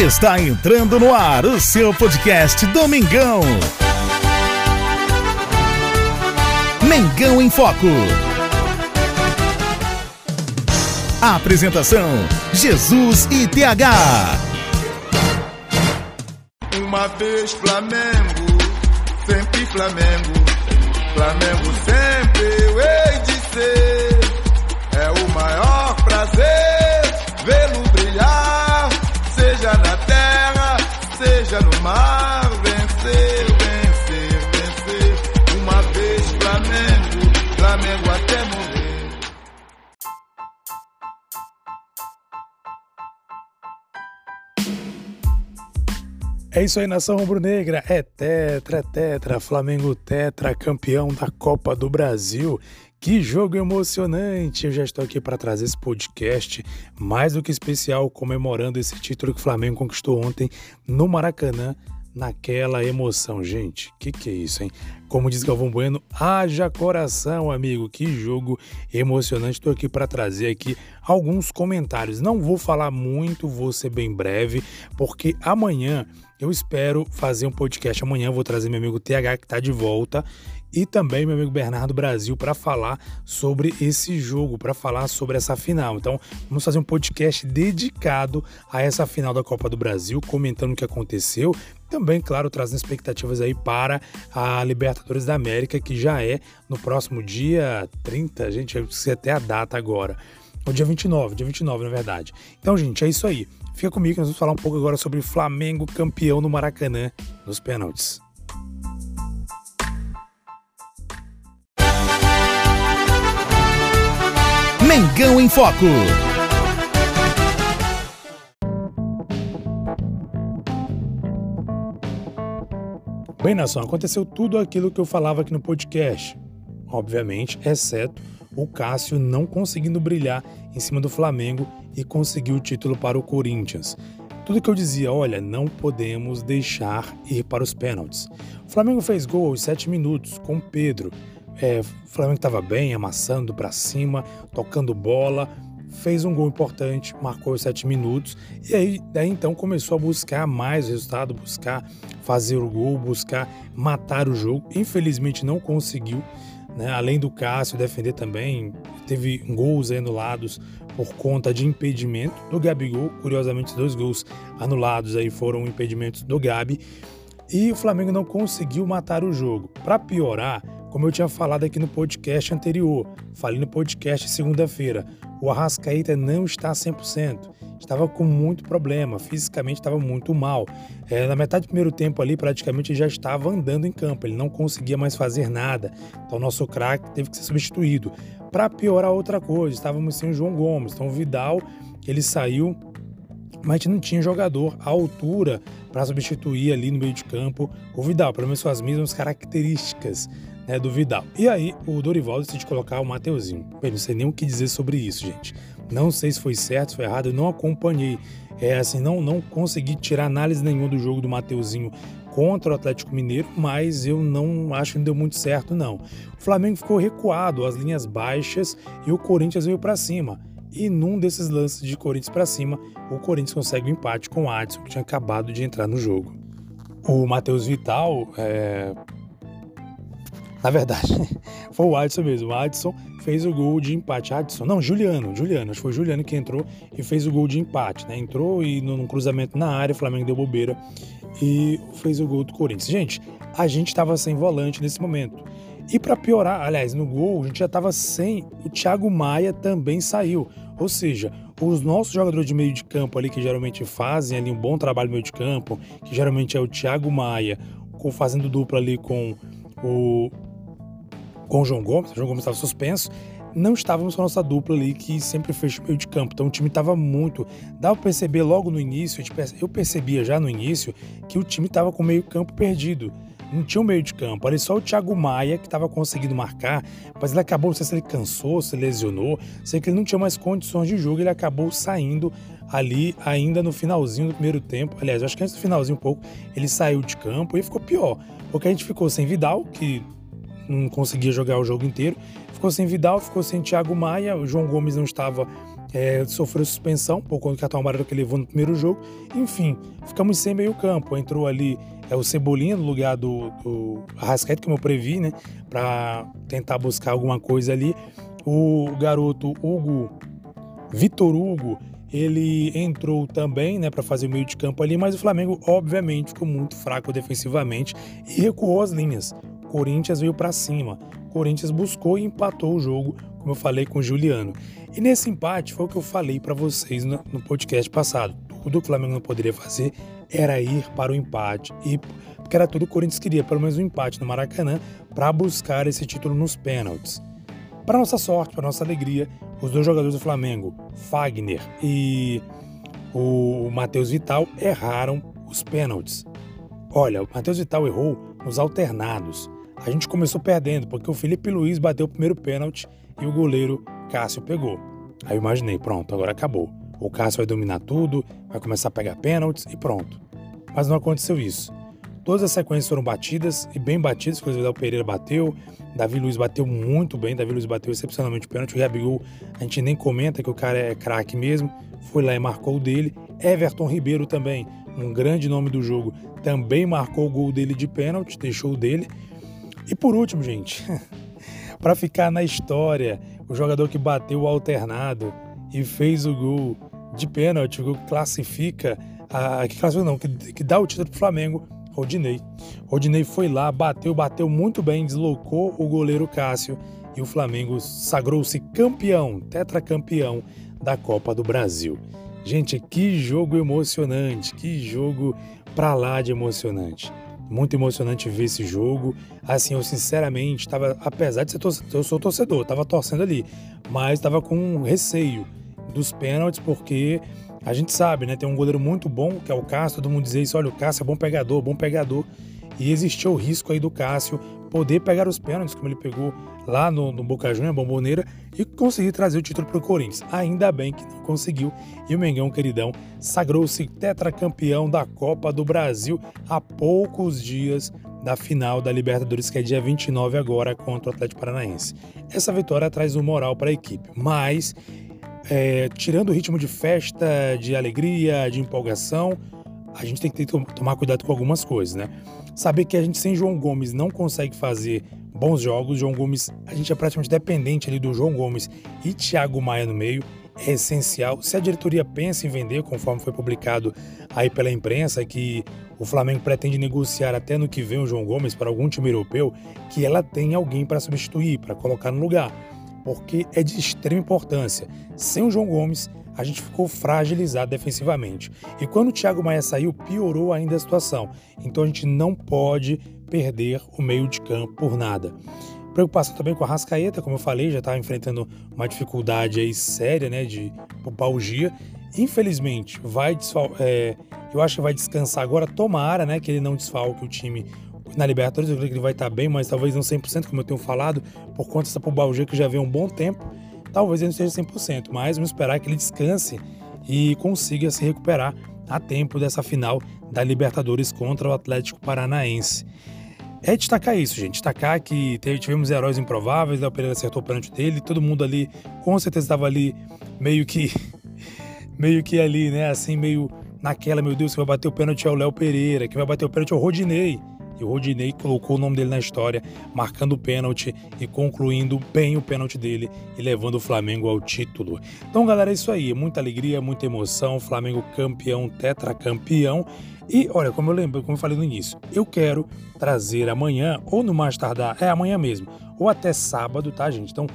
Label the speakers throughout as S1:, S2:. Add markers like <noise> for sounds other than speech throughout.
S1: Está entrando no ar o seu podcast Domingão. Mengão em Foco. Apresentação: Jesus e TH.
S2: Uma vez Flamengo, sempre Flamengo. Flamengo sempre eu hei de ser. Seja no mar. Vencer, vencer, vencer. Uma vez Flamengo, Flamengo até morrer.
S3: É isso aí, nação rubro-negra. É tetra, é tetra. Flamengo tetra, campeão da Copa do Brasil. Que jogo emocionante! Eu já estou aqui para trazer esse podcast mais do que especial, comemorando esse título que o Flamengo conquistou ontem no Maracanã, naquela emoção. Gente, que que é isso, hein? Como diz Galvão Bueno, haja coração, amigo. Que jogo emocionante. Estou aqui para trazer aqui alguns comentários. Não vou falar muito, vou ser bem breve, porque amanhã eu espero fazer um podcast. Amanhã vou trazer meu amigo TH que está de volta e também meu amigo Bernardo Brasil para falar sobre esse jogo, para falar sobre essa final. Então, vamos fazer um podcast dedicado a essa final da Copa do Brasil, comentando o que aconteceu. Também, claro, trazendo expectativas aí para a Libertadores da América, que já é no próximo dia 30, gente, eu esqueci até a data agora. O dia 29, dia 29, na verdade. Então, gente, é isso aí. Fica comigo nós vamos falar um pouco agora sobre Flamengo campeão no Maracanã nos pênaltis.
S1: Mengão em Foco.
S3: Bem, nação, aconteceu tudo aquilo que eu falava aqui no podcast. Obviamente, exceto o Cássio não conseguindo brilhar em cima do Flamengo e conseguir o título para o Corinthians. Tudo que eu dizia, olha, não podemos deixar ir para os pênaltis. O Flamengo fez gol aos 7 minutos com Pedro. É, o Flamengo estava bem, amassando para cima, tocando bola, fez um gol importante, marcou os 7 minutos e aí daí então começou a buscar mais resultado, buscar fazer o gol, buscar matar o jogo. Infelizmente não conseguiu. Né? Além do Cássio defender também, teve gols anulados por conta de impedimento do Gabigol. Curiosamente, os dois gols anulados aí foram impedimentos do Gabi. E o Flamengo não conseguiu matar o jogo. Para piorar, como eu tinha falado aqui no podcast anterior, falei no podcast segunda-feira, o Arrascaeta não está 100%. Estava com muito problema, fisicamente estava muito mal. É, na metade do primeiro tempo ali, praticamente já estava andando em campo, ele não conseguia mais fazer nada. Então, o nosso craque teve que ser substituído. Para piorar outra coisa, estávamos sem o João Gomes. Então, o Vidal, ele saiu, mas não tinha jogador à altura para substituir ali no meio de campo o Vidal, pelo menos com as mesmas características né, do Vidal. E aí o Dorival decidiu colocar o Mateuzinho. Bem, não sei nem o que dizer sobre isso, gente. Não sei se foi certo, se foi errado, eu não acompanhei. É assim, não, não consegui tirar análise nenhuma do jogo do Mateuzinho contra o Atlético Mineiro, mas eu não acho que não deu muito certo, não. O Flamengo ficou recuado, as linhas baixas e o Corinthians veio para cima. E num desses lances de Corinthians para cima, o Corinthians consegue o um empate com o Adson, que tinha acabado de entrar no jogo. O Matheus Vital, é... na verdade, <laughs> foi o Adson mesmo. O Adson fez o gol de empate. Adson, não, Juliano, Juliano, acho que foi Juliano que entrou e fez o gol de empate, né? Entrou e num cruzamento na área, o Flamengo deu bobeira e fez o gol do Corinthians. Gente, a gente estava sem volante nesse momento. E para piorar, aliás, no gol a gente já estava sem. O Thiago Maia também saiu. Ou seja, os nossos jogadores de meio de campo ali, que geralmente fazem ali um bom trabalho no meio de campo, que geralmente é o Thiago Maia, fazendo dupla ali com o, com o João Gomes, o João Gomes estava suspenso, não estávamos com a nossa dupla ali que sempre fez meio de campo. Então o time estava muito. Dá para perceber logo no início, eu percebia já no início que o time estava com meio campo perdido. Não tinha um meio de campo, era só o Thiago Maia que estava conseguindo marcar, mas ele acabou, não sei se ele cansou, se lesionou, sei que ele não tinha mais condições de jogo, ele acabou saindo ali ainda no finalzinho do primeiro tempo. Aliás, acho que antes do finalzinho um pouco, ele saiu de campo e ficou pior, porque a gente ficou sem Vidal, que não conseguia jogar o jogo inteiro, ficou sem Vidal, ficou sem Thiago Maia, o João Gomes não estava é, sofreu suspensão por conta do cartão amarelo que levou no primeiro jogo. Enfim, ficamos sem meio campo. Entrou ali é, o Cebolinha no lugar do, do Arrascaeta, como eu previ, né? Para tentar buscar alguma coisa ali. O garoto Hugo, Vitor Hugo, ele entrou também, né, para fazer o meio de campo ali, mas o Flamengo, obviamente, ficou muito fraco defensivamente e recuou as linhas. Corinthians veio para cima. Corinthians buscou e empatou o jogo, como eu falei com o Juliano. E nesse empate foi o que eu falei para vocês no, no, podcast passado. Tudo que o Flamengo não poderia fazer era ir para o empate e porque era tudo que o Corinthians queria, pelo menos um empate no Maracanã para buscar esse título nos pênaltis. Para nossa sorte, para nossa alegria, os dois jogadores do Flamengo, Fagner e o Matheus Vital, erraram os pênaltis. Olha, o Matheus Vital errou nos alternados. A gente começou perdendo porque o Felipe Luiz bateu o primeiro pênalti e o goleiro Cássio pegou. Aí eu imaginei, pronto, agora acabou. O Cássio vai dominar tudo, vai começar a pegar pênaltis e pronto. Mas não aconteceu isso. Todas as sequências foram batidas e bem batidas, inclusive o Pereira bateu, Davi Luiz bateu muito bem, Davi Luiz bateu excepcionalmente o pênalti, o Gabigol a gente nem comenta que o cara é craque mesmo, foi lá e marcou o dele. Everton Ribeiro também, um grande nome do jogo, também marcou o gol dele de pênalti, deixou o dele. E por último, gente, <laughs> para ficar na história, o jogador que bateu o alternado e fez o gol de pênalti, o gol que classifica, a, que classifica não, que, que dá o título pro Flamengo, Rodinei. Rodinei foi lá, bateu, bateu muito bem, deslocou o goleiro Cássio e o Flamengo sagrou-se campeão, tetracampeão da Copa do Brasil. Gente, que jogo emocionante, que jogo pra lá de emocionante. Muito emocionante ver esse jogo. Assim, eu sinceramente estava, apesar de ser torcedor, eu sou torcedor, estava torcendo ali, mas estava com receio dos pênaltis, porque a gente sabe, né? Tem um goleiro muito bom, que é o Cássio, todo mundo diz isso, olha, o Cássio é bom pegador, bom pegador. E existiu o risco aí do Cássio poder pegar os pênaltis, como ele pegou lá no, no Boca Juniors, Bomboneira, e conseguir trazer o título para o Corinthians. Ainda bem que não conseguiu. E o Mengão, queridão, sagrou-se tetracampeão da Copa do Brasil há poucos dias da final da Libertadores, que é dia 29 agora, contra o Atlético Paranaense. Essa vitória traz um moral para a equipe, mas é, tirando o ritmo de festa, de alegria, de empolgação, a gente tem que ter, tomar cuidado com algumas coisas, né? Saber que a gente sem João Gomes não consegue fazer bons jogos. João Gomes, a gente é praticamente dependente ali do João Gomes e Thiago Maia no meio. É essencial. Se a diretoria pensa em vender, conforme foi publicado aí pela imprensa, que o Flamengo pretende negociar até no que vem o João Gomes para algum time europeu, que ela tem alguém para substituir, para colocar no lugar. Porque é de extrema importância. Sem o João Gomes, a gente ficou fragilizado defensivamente. E quando o Thiago Maia saiu, piorou ainda a situação. Então a gente não pode perder o meio de campo por nada. Preocupação também com a Rascaeta, como eu falei, já estava enfrentando uma dificuldade aí séria, né, de pubalgia. Infelizmente, vai é, eu acho que vai descansar agora. Tomara, né, que ele não desfalque o time na Libertadores. Eu creio que ele vai estar bem, mas talvez não 100%, como eu tenho falado, por conta dessa pubalgia que já vem um bom tempo. Talvez ele não esteja 100%, mas vamos esperar que ele descanse e consiga se recuperar a tempo dessa final da Libertadores contra o Atlético Paranaense. É destacar isso, gente. Destacar que tivemos heróis improváveis, o Pereira acertou o pênalti dele, todo mundo ali com certeza estava ali meio que. <laughs> meio que ali, né? Assim, meio naquela, meu Deus, que vai bater o pênalti é o Léo Pereira, que vai bater o pênalti é o Rodinei. E o Rodinei colocou o nome dele na história, marcando o pênalti e concluindo bem o pênalti dele e levando o Flamengo ao título. Então, galera, é isso aí. Muita alegria, muita emoção. Flamengo campeão, tetracampeão. E olha, como eu lembro, como eu falei no início, eu quero trazer amanhã, ou no mais tardar, é amanhã mesmo, ou até sábado, tá, gente? Então,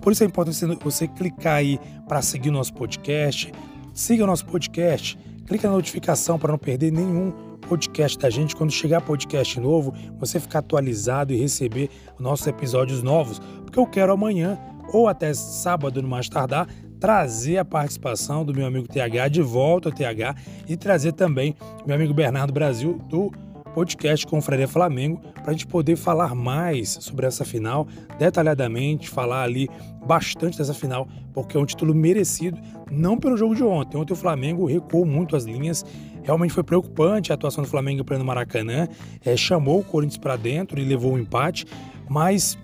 S3: por isso é importante você clicar aí para seguir o nosso podcast. Siga o nosso podcast, clica na notificação para não perder nenhum podcast da gente. Quando chegar podcast novo, você ficar atualizado e receber nossos episódios novos, porque eu quero amanhã ou até sábado no mais tardar trazer a participação do meu amigo TH de volta ao TH e trazer também meu amigo Bernardo Brasil do podcast Confraria Flamengo para a gente poder falar mais sobre essa final, detalhadamente, falar ali bastante dessa final, porque é um título merecido, não pelo jogo de ontem. Ontem o Flamengo recuou muito as linhas, realmente foi preocupante a atuação do Flamengo no Maracanã, é, chamou o Corinthians para dentro e levou o um empate, mas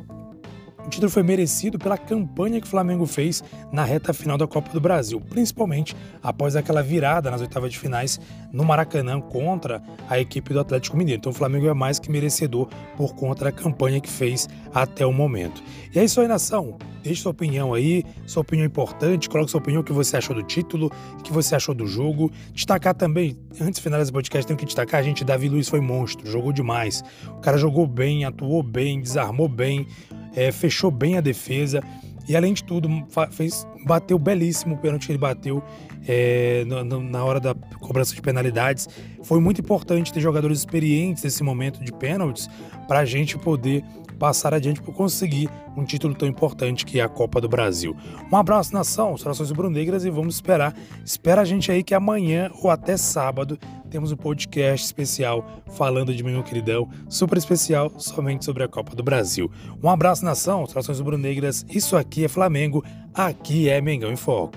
S3: o título foi merecido pela campanha que o Flamengo fez na reta final da Copa do Brasil, principalmente após aquela virada nas oitavas de finais no Maracanã contra a equipe do Atlético Mineiro. Então o Flamengo é mais que merecedor por conta da campanha que fez até o momento. E é isso aí, nação. Deixe sua opinião aí, sua opinião importante, coloque sua opinião, o que você achou do título, o que você achou do jogo. Destacar também, antes de finalizar esse podcast, tenho que destacar, a gente, Davi Luiz foi monstro, jogou demais. O cara jogou bem, atuou bem, desarmou bem, é, fechou bem a defesa. E além de tudo, fez, bateu belíssimo o pênalti que ele bateu é, na hora da cobrança de penalidades. Foi muito importante ter jogadores experientes nesse momento de pênaltis para a gente poder passar adiante por conseguir um título tão importante que é a Copa do Brasil. Um abraço, nação, saudações rubro-negras e vamos esperar. Espera a gente aí que amanhã ou até sábado temos um podcast especial falando de meu queridão, super especial, somente sobre a Copa do Brasil. Um abraço, nação, saudações rubro-negras. Isso aqui é Flamengo, aqui é Mengão em Foco.